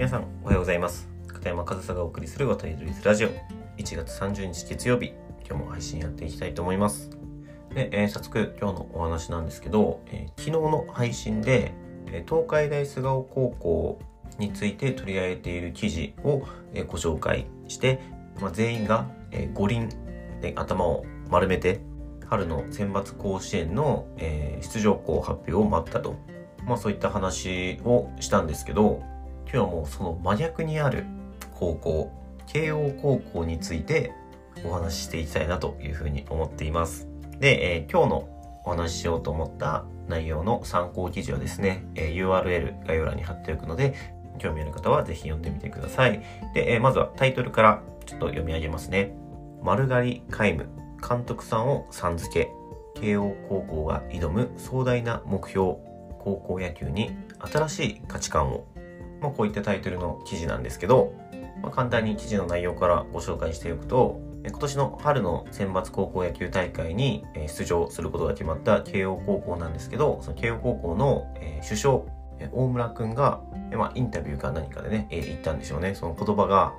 皆さんおはようございます。片山和沙がお送りする渡り鳥ラジオ。1月30日月曜日。今日も配信やっていきたいと思います。で、えー、早速今日のお話なんですけど、えー、昨日の配信で、えー、東海大菅生高校について取り上げている記事を、えご紹介して、まあ、全員が、え五輪で頭を丸めて春の選抜甲子園の、え出場校発表を待ったと、まあ、そういった話をしたんですけど今日はもうその真逆にある高校慶応高校についてお話ししていきたいなというふうに思っています。で、えー、今日のお話ししようと思った内容の参考記事はですね、えー、URL 概要欄に貼っておくので興味ある方はぜひ読んでみてください。で、えー、まずはタイトルからちょっと読み上げますね。丸刈り皆無監督さんをさん付け慶応高校が挑む壮大な目標高校野球に新しい価値観をまあ、こういったタイトルの記事なんですけど、まあ、簡単に記事の内容からご紹介しておくと、今年の春の選抜高校野球大会に出場することが決まった慶応高校なんですけど、その慶応高校の首相、大村くんが、まあ、インタビューか何かでね、言ったんでしょうね。その言葉が、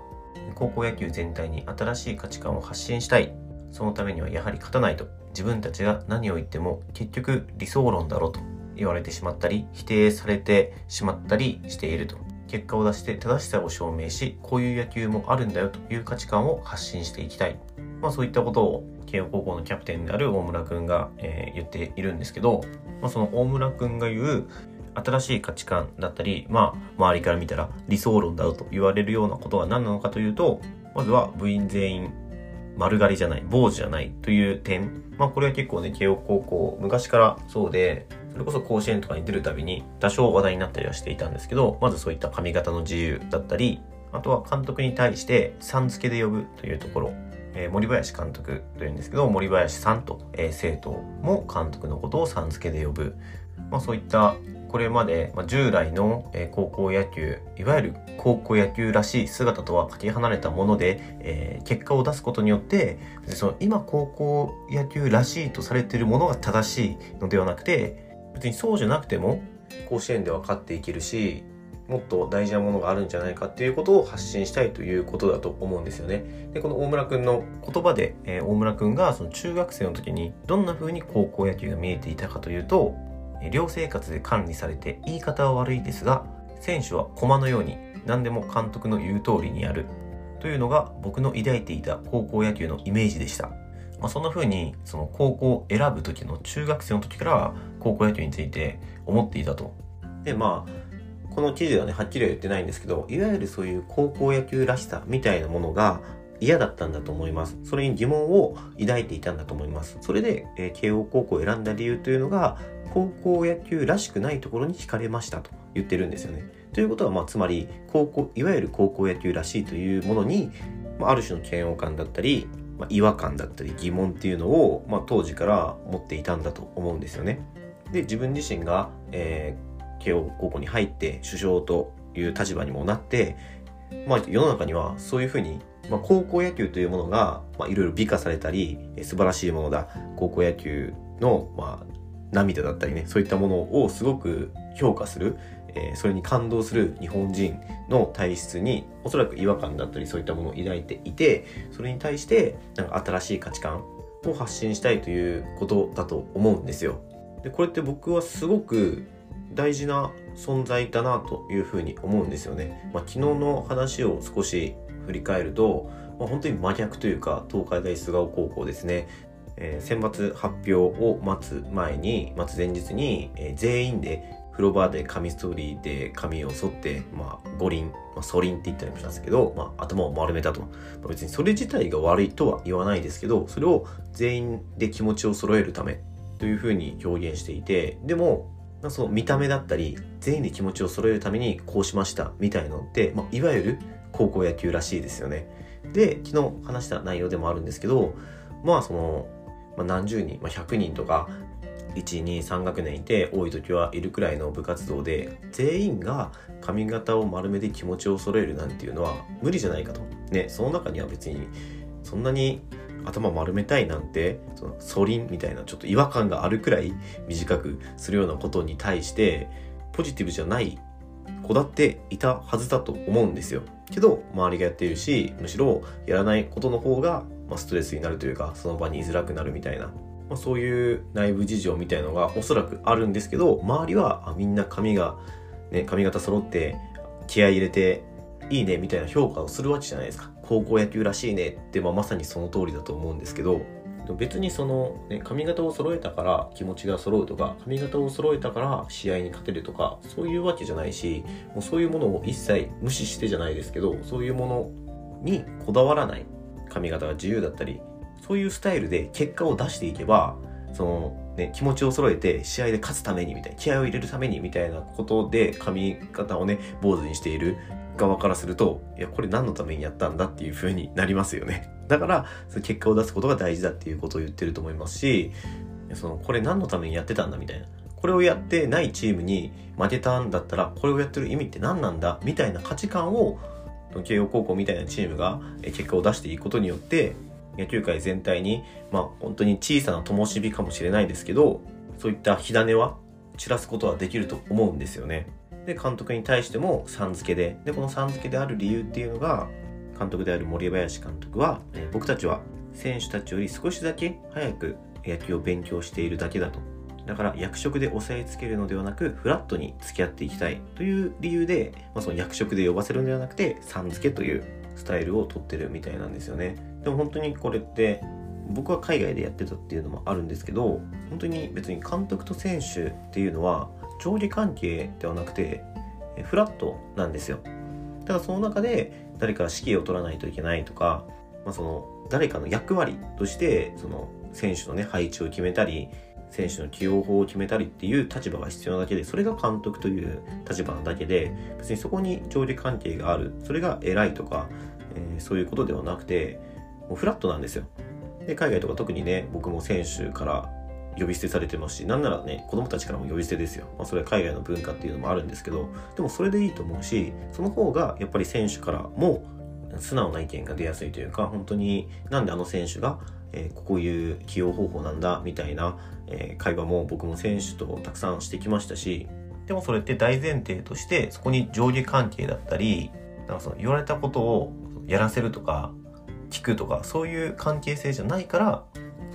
高校野球全体に新しい価値観を発信したい。そのためにはやはり勝たないと。自分たちが何を言っても結局理想論だろうと言われてしまったり、否定されてしまったりしていると。結果を出して正しさを証明し、こういう野球もあるんだよという価値観を発信していきたい。まあそういったことを慶応高校のキャプテンである大村くんが、え、言っているんですけど、まあ、その大村くんが言う新しい価値観だったり、まあ周りから見たら理想論だと言われるようなことは何なのかというと、まずは部員全員丸刈りじゃない、坊主じゃないという点。まあこれは結構ね、慶応高校昔からそうで、それこそ甲子園とかに出るたびに多少話題になったりはしていたんですけど、まずそういった髪型の自由だったり、あとは監督に対してさん付けで呼ぶというところ、えー、森林監督というんですけど、森林さんと、えー、生徒も監督のことをさん付けで呼ぶ。まあそういったこれまで、まあ、従来の、高校野球、いわゆる高校野球らしい姿とはかけ離れたもので、えー、結果を出すことによって、その今高校野球らしいとされているものが正しいのではなくて、別にそうじゃなくても甲子園では勝っていけるしもっと大事なものがあるんじゃないかっていうことを発信したいということだと思うんですよね。で、この大村くんの言葉で、えー、大村くんがその中学生の時にどんな風に高校野球が見えていたかというと、寮生活で管理されて言い方は悪いですが、選手は駒のように何でも監督の言う通りにやるというのが僕の抱いていた高校野球のイメージでした。まあ、そんな風にその高校を選ぶ時の中学生の時から高校野球について思っていたと。でまあこの記事ではねはっきりは言ってないんですけどいわゆるそういう高校野球らしさみたいなものが嫌だったんだと思います。それに疑問を抱いていたんだと思います。それで、えー、慶応高校を選んだ理由というのが高校野球らしくないところに惹かれましたと言ってるんですよね。ということは、まあ、つまり高校いわゆる高校野球らしいというものに、まあ、ある種の嫌悪感だったりまあ、違和感だったり疑問っていうのを、まあ、当時から持っていたんだと思うんですよね。で自分自身が、えー、慶応高校に入って首相という立場にもなって、まあ、世の中にはそういうふうに、まあ、高校野球というものが、まあ、いろいろ美化されたり素晴らしいものだ高校野球の、まあ、涙だったりねそういったものをすごく評価するえー、それに感動する日本人の体質におそらく違和感だったりそういったものを抱いていてそれに対してなんか新しい価値観を発信したいということだと思うんですよ。でこれって僕はすごく大事な存在だなというふうに思うんですよね。まあ、昨日の話を少し振り返ると、まあ、本当に真逆というか東海大菅生高校ですね。えー、選抜発表を待つ前に待つ前日に、えー、全員で風呂場で紙ストーリーで髪を剃って、まあ、五輪、まあ、ソリンって言ったりもしたんですけど、まあ、頭を丸めたと。まあ、別にそれ自体が悪いとは言わないですけど、それを全員で気持ちを揃えるためというふうに表現していて、でも、まあその見た目だったり、全員で気持ちを揃えるためにこうしましたみたいのって、まあ、いわゆる高校野球らしいですよね。で、昨日話した内容でもあるんですけど、まあその、まあ、何十人、まあ、100人とか123学年いて多い時はいるくらいの部活動で全員が髪型を丸めて気持ちを揃えるなんていうのは無理じゃないかと。ね、その中には別にそんなに頭丸めたいなんてそのソリンみたいなちょっと違和感があるくらい短くするようなことに対してポジティブじゃないこだっていたはずだと思うんですよ。けど周りがやっているしむしろやらないことの方が、ま、ストレスになるというかその場に居づらくなるみたいな、まあ、そういう内部事情みたいのがおそらくあるんですけど周りはあみんな髪が、ね、髪型揃って気合い入れていいねみたいな評価をするわけじゃないですか。高校野球らしいねって、まあ、まさにその通りだと思うんですけど別にその、ね、髪型を揃えたから気持ちが揃うとか髪型を揃えたから試合に勝てるとかそういうわけじゃないしもうそういうものを一切無視してじゃないですけどそういうものにこだわらない髪型が自由だったりそういうスタイルで結果を出していけばその、ね、気持ちを揃えて試合で勝つためにみたいな気合を入れるためにみたいなことで髪型をね坊主にしている側からするといやこれ何のためにやったんだっていう風になりますよね。だからその結果を出すことが大事だっていうことを言ってると思いますしそのこれ何のためにやってたんだみたいな。これをやってないチームに負けたんだったらこれをやってる意味って何なんだみたいな価値観を慶応高校みたいなチームが結果を出していくことによって野球界全体にまあ本当に小さな灯火かもしれないですけどそういった火種は散らすことはできると思うんですよね。で監督に対してもさん付けででこのさん付けである理由っていうのが監督である森林監督は、え、僕たちは選手たちより少しだけ早く野球を勉強しているだけだとだから役職で押さえつけるのではなくフラットに付き合っていきたいという理由で、まあ、その役職で呼ばせるのではなくてさん付けというスタイルをとってるみたいなんですよねでも本当にこれって僕は海外でやってたっていうのもあるんですけど本当に別に監督と選手っていうのは上下関係ではなくてフラットなんですよ。ただその中で誰か指揮を取らないといけないとか、まあ、その誰かの役割としてその選手のね配置を決めたり選手の起用法を決めたりっていう立場が必要なだけでそれが監督という立場なだけで別にそこに上下関係がある。それが偉いとか、えー、そういうことではなくてもうフラットなんですよ。で海外とか特にね僕も選手から呼び捨てされてますしなんならね子供たちからも呼び捨てですよ、まあ、それは海外の文化っていうのもあるんですけどでもそれでいいと思うしその方がやっぱり選手からも素直な意見が出やすいというか本当になんであの選手が、えー、こういう起用方法なんだみたいな、えー、会話も僕も選手とたくさんしてきましたしでもそれって大前提としてそこに上下関係だったりなんかその言われたことをやらせるとか聞くとかそういう関係性じゃないから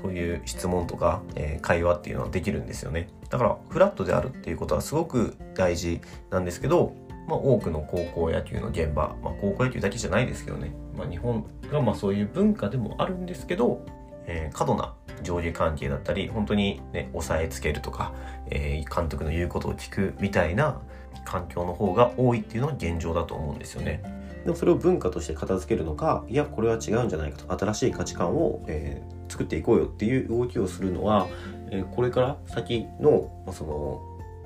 そういう質問とか、えー、会話っていうのはできるんですよね。だからフラットであるっていうことはすごく大事なんですけど、まあ、多くの高校野球の現場、まあ、高校野球だけじゃないですけどね、まあ、日本がまあそういう文化でもあるんですけど、えー、過度な上下関係だったり本当にね押さえつけるとか、えー、監督の言うことを聞くみたいな環境の方が多いっていうのが現状だと思うんですよね。でもそれを文化として片付けるのかいやこれは違うんじゃないかと。新しい価値観を、えー、作っていこうよっていう動きをするのは、えー、これから先の,、ま、その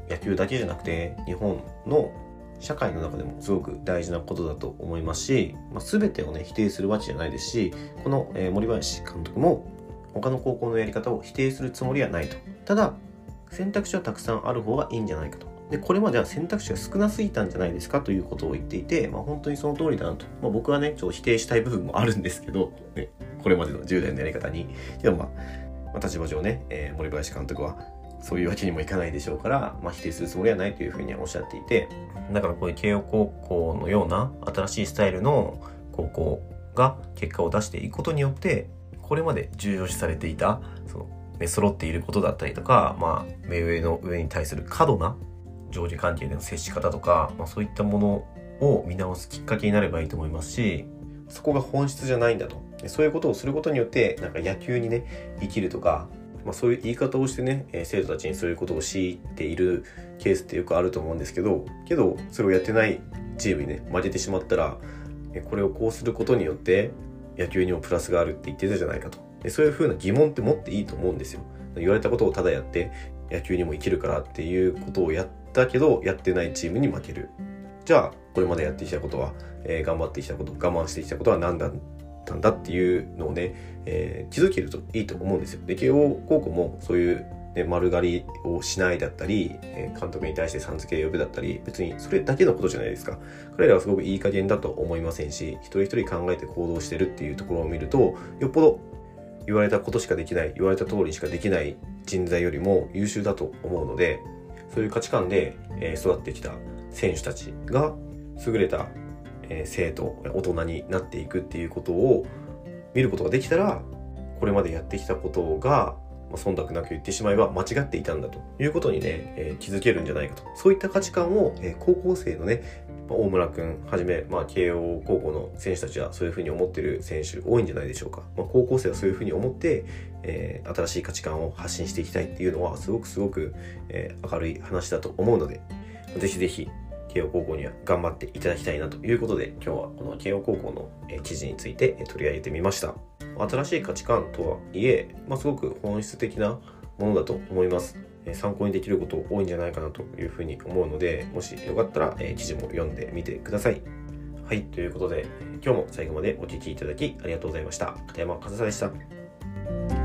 野球だけじゃなくて日本の社会の中でもすごく大事なことだと思いますし、まあ、全てをね否定するわけじゃないですしこの、えー、森林監督も他の高校のやり方を否定するつもりはないと。ただ選択肢はたくさんある方がいいんじゃないかと。でこれまでは選択肢が少なすぎたんじゃないですかということを言っていて、まあ、本当にその通りだなと、まあ、僕はねちょっと否定したい部分もあるんですけど、ね、これまでの10代のやり方に。でもまあ、まあ、立場上ね、えー、森林監督はそういうわけにもいかないでしょうから、まあ、否定するつもりはないというふうにはおっしゃっていてだからこういう慶応高校のような新しいスタイルの高校が結果を出していくことによってこれまで重要視されていたその、ね、揃っていることだったりとか、まあ、目上の上に対する過度な上下関係での接し方とか、まあ、そういったものを見直すきっかけになればいいと思いますしそこが本質じゃないんだと。そういうことをすることによってなんか野球にね生きるとか、まあ、そういう言い方をしてね生徒たちにそういうことを強いているケースってよくあると思うんですけどけどそれをやってないチームにね負けてしまったらこれをこうすることによって野球にもプラスがあるって言ってたじゃないかと。そういうふうな疑問って持っていいと思うんですよ。言われたことをただやって野球にも生きるからっていうことをやったけどやってないチームに負けるじゃあこれまでやってきたことは、えー、頑張ってきたこと我慢してきたことは何だったんだっていうのをね、えー、気づけるといいと思うんですよで慶応高校もそういうね、丸刈りをしないだったり、え監督に対してさん付け呼ぶだったり、別にそれだけのことじゃないですか。彼らはすごくいい加減だと思いませんし、一人一人考えて行動してるっていうところを見ると、よっぽど言われたことしかできない、言われた通りしかできない人材よりも優秀だと思うので、そういう価値観で、え育ってきた選手たちが優れた、え生徒大人になっていくっていうことを見ることができたらこれまでやってきたことがまあ、忖度なく言ってしまえば間違っていたんだということにね、えー、気づけるんじゃないかと。そういった価値観を、えー、高校生のね、大村くんはじめ、まあ、慶応高校の選手たちはそういうふうに思ってる選手多いんじゃないでしょうか。まあ、高校生はそういうふうに思って、えー、新しい価値観を発信していきたいっていうのはすごくすごく、えー、明るい話だと思うので、ぜひぜひ慶応高校には頑張っていただきたいなということで今日はこの慶応高校の記事について取り上げてみました。新しい価値観とはいえ、まあ、すごく本質的なものだと思います。参考にできること多いんじゃないかなというふうに思うので、もしよかったら、記事も読んでみてください。はい、ということで、今日も最後までお聴きいただきありがとうございました。片山和沙でした。